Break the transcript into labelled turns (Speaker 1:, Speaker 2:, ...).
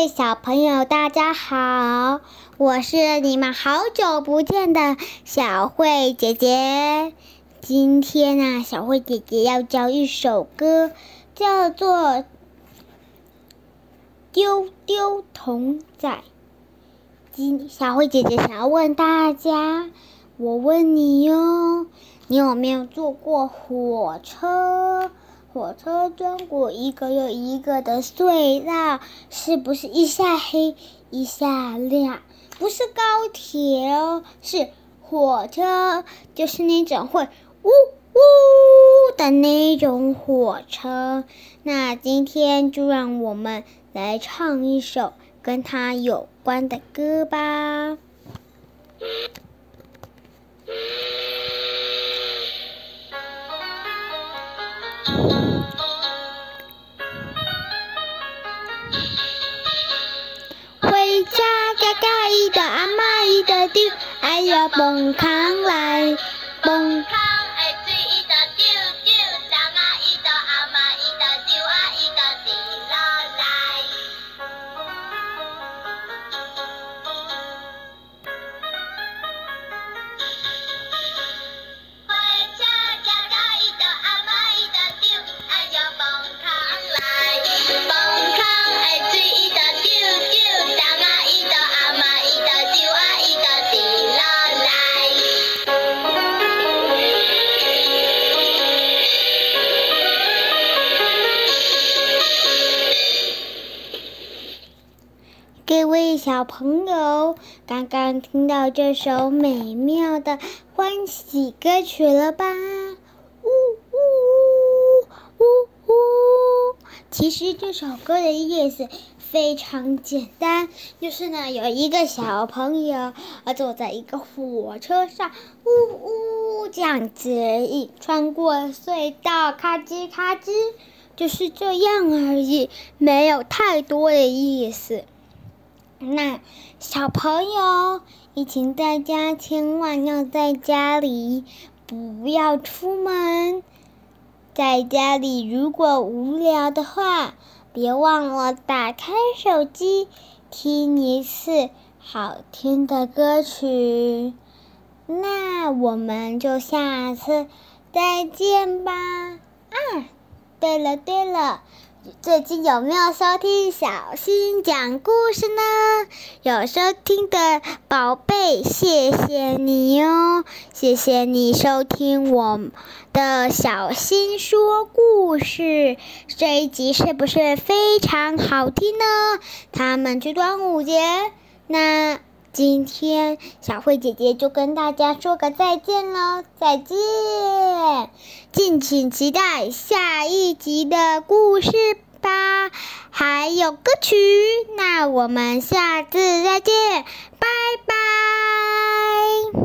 Speaker 1: 位小朋友，大家好，我是你们好久不见的小慧姐姐。今天呢，小慧姐姐要教一首歌，叫做《丢丢童仔》。今小慧姐姐想要问大家，我问你哟，你有没有坐过火车？火车钻过一个又一个的隧道，是不是一下黑一下亮？不是高铁哦，是火车，就是那种会呜呜的那种火车。那今天就让我们来唱一首跟它有关的歌吧。家嘎嘎一的阿妈一的丢，哎呀蹦康来蹦。各位小朋友，刚刚听到这首美妙的欢喜歌曲了吧？呜呜呜呜呜！其实这首歌的意思非常简单，就是呢，有一个小朋友啊坐在一个火车上，呜呜这样子而已，穿过隧道，咔吱咔吱，就是这样而已，没有太多的意思。那小朋友，疫情在家千万要在家里，不要出门。在家里如果无聊的话，别忘了打开手机，听一次好听的歌曲。那我们就下次再见吧。啊，对了对了。最近有没有收听小新讲故事呢？有收听的宝贝，谢谢你哦！谢谢你收听我的小新说故事。这一集是不是非常好听呢？他们去端午节，那今天小慧姐姐就跟大家说个再见喽！再见，敬请期待下一集的故事。吧，还有歌曲，那我们下次再见。